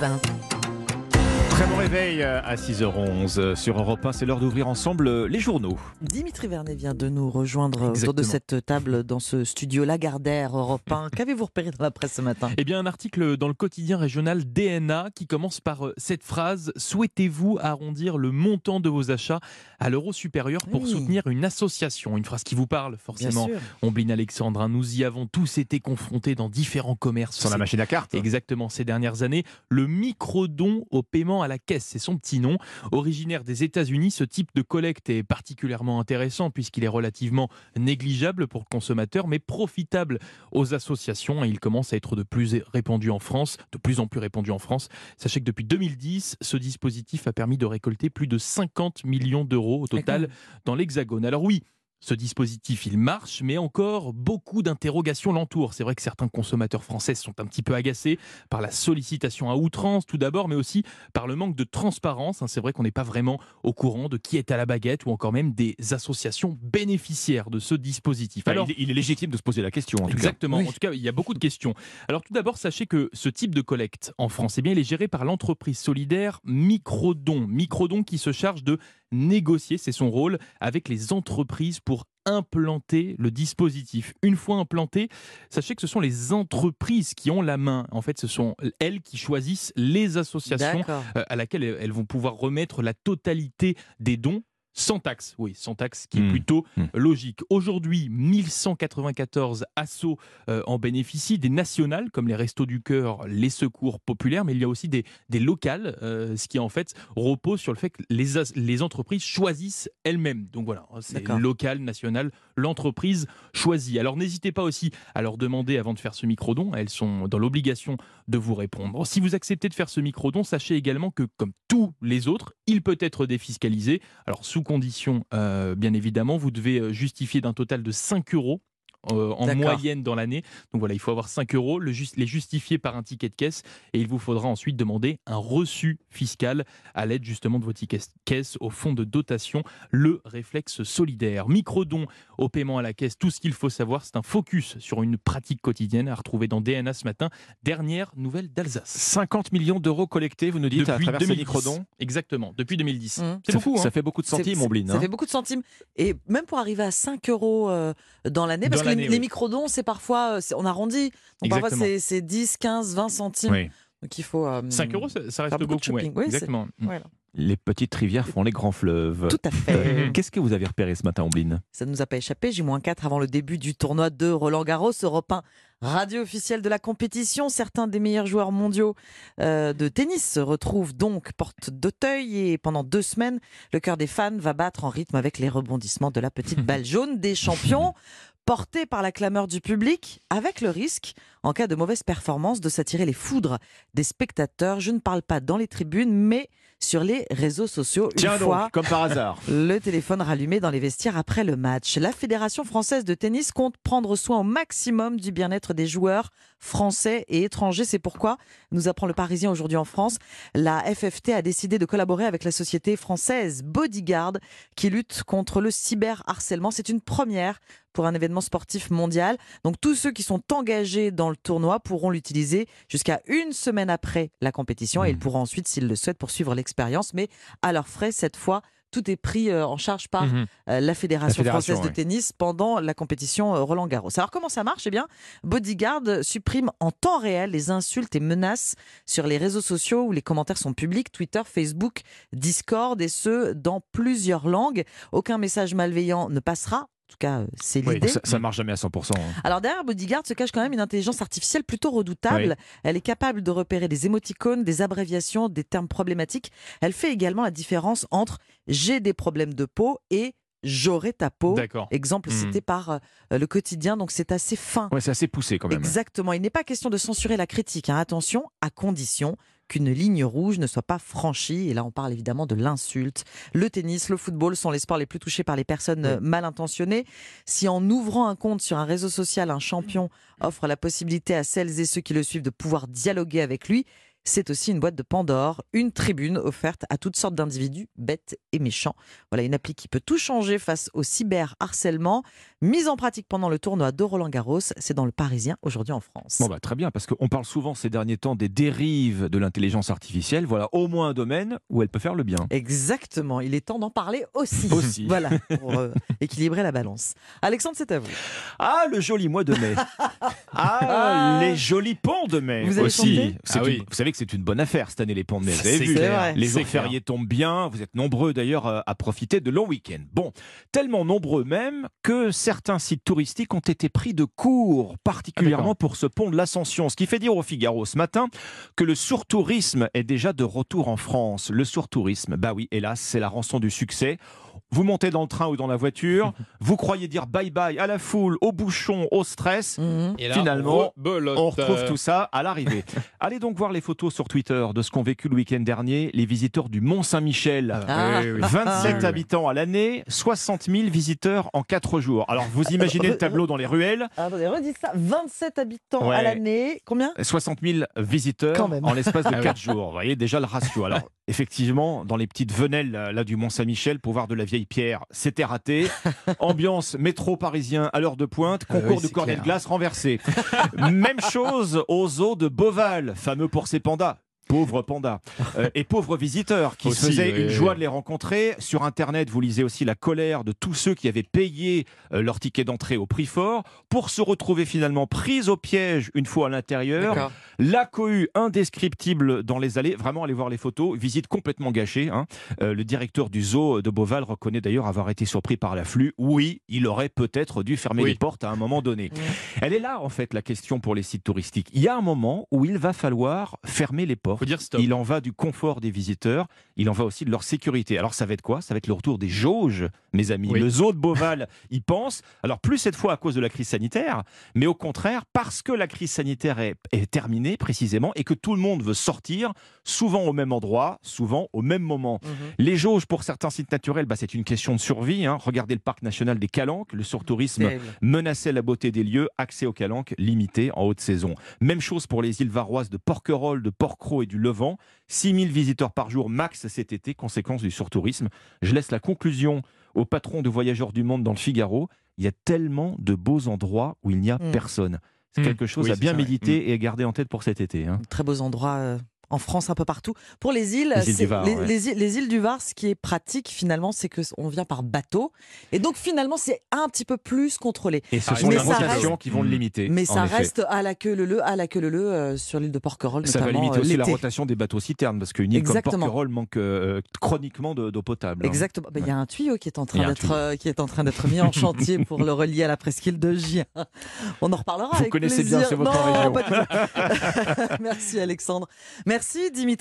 Europe 1. Très bon réveil euh, à 6h11 euh, sur Europe 1. C'est l'heure d'ouvrir ensemble euh, les journaux. Dimitri Vernet vient de nous rejoindre autour de cette table dans ce studio Lagardère Europe 1. Qu'avez-vous repéré dans la presse ce matin? Eh bien, un article dans le quotidien régional DNA qui commence par cette phrase Souhaitez-vous arrondir le montant de vos achats à l'euro supérieur pour Oui. soutenir une association Une phrase qui vous parle, forcément. Ombline Alexandre, hein, nous y avons tous été confrontés dans différents commerces. Sur la machine à cartes. Exactement, ces dernières années, le micro-don au paiement à la caisse, c'est son petit nom. Originaire des États-Unis, ce type de collecte est particulièrement intéressant puisqu'il est relativement négligeable pour le consommateur, mais profitable aux associations et il commence à être de plus répandu en France, de plus en plus répandu en France. Sachez que depuis 2010, ce dispositif a permis de récolter plus de 50 millions d'euros au total dans l'Hexagone. Alors oui, ce dispositif, il marche, mais encore beaucoup d'interrogations l'entourent. C'est vrai que certains consommateurs français sont un petit peu agacés par la sollicitation à outrance, tout d'abord, mais aussi par le manque de transparence. hein. C'est vrai qu'on n'est pas vraiment au courant de qui est à la baguette ou encore même des associations bénéficiaires de ce dispositif. Alors, il, est- il est légitime de se poser la question, en tout cas. Exactement. Oui. En tout cas, il y a beaucoup de questions. Alors tout d'abord, sachez que ce type de collecte en France, eh bien, il est géré par l'entreprise solidaire Microdon. Microdon qui se charge de négocier, c'est son rôle, avec les entreprises pour implanter le dispositif. Une fois implanté, sachez que ce sont les entreprises qui ont la main. En fait, ce sont elles qui choisissent les associations euh, à laquelle elles vont pouvoir remettre la totalité des dons sans taxe. Oui, sans taxe, qui est Hmm. plutôt Hmm. logique. Aujourd'hui, 1194 assos euh, en bénéficient, des nationales comme les Restos du Cœur, les Secours populaires, mais il y a aussi des, des locales, euh, ce qui en fait repose sur le fait que les, les entreprises choisissent elles-mêmes. Donc voilà, c'est D'accord. local, national, l'entreprise choisit. Alors n'hésitez pas aussi à leur demander avant de faire ce micro-don, elles sont dans l'obligation de vous répondre. Si vous acceptez de faire ce micro-don, sachez également que comme tous les autres, il peut être défiscalisé. Alors sous condition, euh, bien évidemment, vous devez euh, justifier d'un total de 5 euros. Euh, en moyenne dans l'année. Donc voilà, il faut avoir 5 euros, le les justifier par un ticket de caisse et il vous faudra ensuite demander un reçu fiscal à l'aide justement de votre ticket de caisse au fonds de dotation, le réflexe solidaire. Microdon au paiement à la caisse, tout ce qu'il faut savoir, c'est un focus sur une pratique quotidienne à retrouver dans DNA ce matin. Dernière nouvelle d'Alsace. 50 millions d'euros collectés, vous nous dites, à travers ces microdons. Exactement, depuis 2010. Mmh. C'est beaucoup, fait, hein. ça fait beaucoup de centimes, Ombline. Ça hein. fait beaucoup de centimes. Et même pour arriver à 5 euros euh, dans l'année, parce que les, l'année, les oui. microdons, c'est parfois, euh, on arrondit. Donc parfois, Exactement. c'est c'est 10, 15, 20 centimes. Oui. Donc il faut. euh, 5 euros, ça, ça reste beaucoup de beaucoup. ouais. Oui, Exactement. Voilà. Les petites rivières font les grands fleuves. Tout à fait. Euh, Qu'est-ce que vous avez repéré ce matin, Ombline? Ça ne nous a pas échappé. J-4 avant le début du tournoi de Roland Garros, Europe 1, radio officielle de la compétition. Certains des meilleurs joueurs mondiaux euh, de tennis se retrouvent donc porte d'Auteuil et pendant deux semaines, le cœur des fans va battre en rythme avec les rebondissements de la petite balle jaune des champions. Porté par la clameur du public, avec le risque, en cas de mauvaise performance, de s'attirer les foudres des spectateurs. Je ne parle pas dans les tribunes, mais sur les réseaux sociaux. Une Tiens fois donc, comme par hasard. le téléphone rallumé dans les vestiaires après le match. La Fédération française de tennis compte prendre soin au maximum du bien-être des joueurs français et étrangers. C'est pourquoi, nous apprend le Parisien aujourd'hui en France, la FFT a décidé de collaborer avec la société française Bodyguard qui lutte contre le cyberharcèlement. C'est une première pour un événement sportif mondial. Donc tous ceux qui sont engagés dans le tournoi pourront l'utiliser jusqu'à une semaine après la compétition et ils pourront ensuite, s'ils le souhaitent, poursuivre l'expérience, mais à leurs frais cette fois. Tout est pris euh, en charge par Mhm. euh, la Fédération, La fédération, française de oui. tennis pendant la compétition euh, Roland Garros. Alors comment ça marche? Eh bien, Bodyguard supprime en temps réel les insultes et menaces sur les réseaux sociaux où les commentaires sont publics, Twitter, Facebook, Discord, et ce, dans plusieurs langues. Aucun message malveillant ne passera. En tout cas, euh, c'est Oui, l'idée. ça, ça marche jamais à 100%. hein. Alors derrière Bodyguard se cache quand même une intelligence artificielle plutôt redoutable. Elle est capable de repérer des émoticônes, des abréviations, des termes problématiques. Elle fait également la différence entre j'ai des problèmes de peau et j'aurai ta peau. D'accord. Exemple Hmm. cité par euh, le quotidien, donc c'est assez fin. Ouais, c'est assez poussé quand même. Exactement. Il n'est pas question de censurer la critique. hein. Attention, à condition qu'une ligne rouge ne soit pas franchie. Et là, on parle évidemment de l'insulte. Le tennis, le football sont les sports les plus touchés par les personnes mal intentionnées. Si en ouvrant un compte sur un réseau social, un champion offre la possibilité à celles et ceux qui le suivent de pouvoir dialoguer avec lui, c'est aussi une boîte de Pandore, une tribune offerte à toutes sortes d'individus bêtes et méchants. Voilà une appli qui peut tout changer face au cyberharcèlement. Mise en pratique pendant le tournoi de Roland Garros. C'est dans le Parisien aujourd'hui en France. Bon bah très bien, parce qu'on parle souvent ces derniers temps des dérives de l'intelligence artificielle. Voilà au moins un domaine où elle peut faire le bien. Exactement, il est temps d'en parler aussi. Aussi. Voilà, pour euh, équilibrer la balance. Alexandre, c'est à vous. Ah, le joli mois de mai. Ah, Ah. les jolis ponts de mai Vous avez aussi. Ah une-. Vous savez que c'est une bonne affaire cette année les ponts de mai. Vous avez vu. Les jours clair. fériés tombent bien. Vous êtes nombreux d'ailleurs euh, à profiter de longs week-ends. Bon, tellement nombreux même que certains sites touristiques ont été pris de court, particulièrement d'accord. pour ce pont de l'Ascension. Ce qui fait dire au Figaro ce matin que le surtourisme est déjà de retour en France. Le surtourisme, bah oui, hélas, c'est la rançon du succès. Vous montez dans le train ou dans la voiture, vous croyez dire bye bye à la foule, aux bouchons, au stress. Mhm. Et là, Finalement, rebelote. On retrouve tout ça à l'arrivée. Allez donc voir les photos sur Twitter de ce qu'ont vécu le week-end dernier les visiteurs du Mont-Saint-Michel. Ah. Oui, oui. 27 Ah, oui, habitants à l'année, 60 000 visiteurs en 4 jours. Alors vous imaginez le tableau dans les ruelles Attendez, redites ça. 27 habitants Ouais. à l'année. Combien? 60 000 visiteurs Quand même. en l'espace de Ah oui. 4 jours. Vous voyez déjà le ratio. Alors effectivement, dans les petites venelles là, du Mont-Saint-Michel, pour voir de la vieille pierre, c'était raté. Ambiance métro parisien à l'heure de pointe, Ah concours oui, de cornet de glace renversé. Même chose aux zoos de Beauval, fameux pour ses pandas. Pauvres pandas. Euh, et pauvres visiteurs qui se faisaient oui, une oui. joie de les rencontrer. Sur Internet, vous lisez aussi la colère de tous ceux qui avaient payé euh, leur ticket d'entrée au prix fort pour se retrouver finalement pris au piège une fois à l'intérieur. La cohue indescriptible dans les allées. Vraiment, allez voir les photos. Visite complètement gâchée. hein. Euh, le directeur du zoo de Beauval reconnaît d'ailleurs avoir été surpris par l'afflux. Oui, il aurait peut-être dû fermer Oui. les portes à un moment donné. Elle est là, en fait, la question pour les sites touristiques. Il y a un moment où il va falloir fermer les portes. Faut dire stop. Il en va du confort des visiteurs, il en va aussi de leur sécurité. Alors ça va être quoi? Ça va être le retour des jauges, mes amis. Oui. Le zoo de Beauval y pense. Alors plus cette fois à cause de la crise sanitaire, mais au contraire parce que la crise sanitaire est, est terminée précisément et que tout le monde veut sortir, souvent au même endroit, souvent au même moment. Mhm. Les jauges pour certains sites naturels, bah, c'est une question de survie. hein. Regardez le parc national des Calanques, le surtourisme menaçait la beauté des lieux, accès aux calanques limité en haute saison. Même chose pour les îles varoises de Porquerolles, de Porquerolles et du Levant. 6000 visiteurs par jour max cet été, conséquence du surtourisme. Je laisse la conclusion au patron de Voyageurs du Monde dans le Figaro. Il y a tellement de beaux endroits où il n'y a Mm. personne. C'est Mm. quelque chose Oui, à bien ça, ouais. méditer et à garder en tête pour cet été. hein. Très beaux endroits euh, en France, un peu partout. Pour les îles, Les îles du Var, les, ouais. les îles, les îles du Var, ce qui est pratique finalement, c'est que on vient par bateau. Et donc finalement, c'est un petit peu plus contrôlé. Et ce Ah, sont les reste- qui vont le limiter. Mais ça effet. reste à la queue le le, à la queue le le euh, sur l'île de Porquerolles Ça va limiter euh, aussi la rotation des bateaux citernes parce qu'une île comme. Porquerolles manque euh, chroniquement de- d'eau potable. hein. Exactement. Ben, Il y a un tuyau qui est en train d'être euh, qui est en train d'être mis en chantier pour le relier à la presqu'île de Gien. On en reparlera. Vous avec connaissez bien, c'est votre Non, région. pas du tout. Merci Alexandre. Merci Dimitri.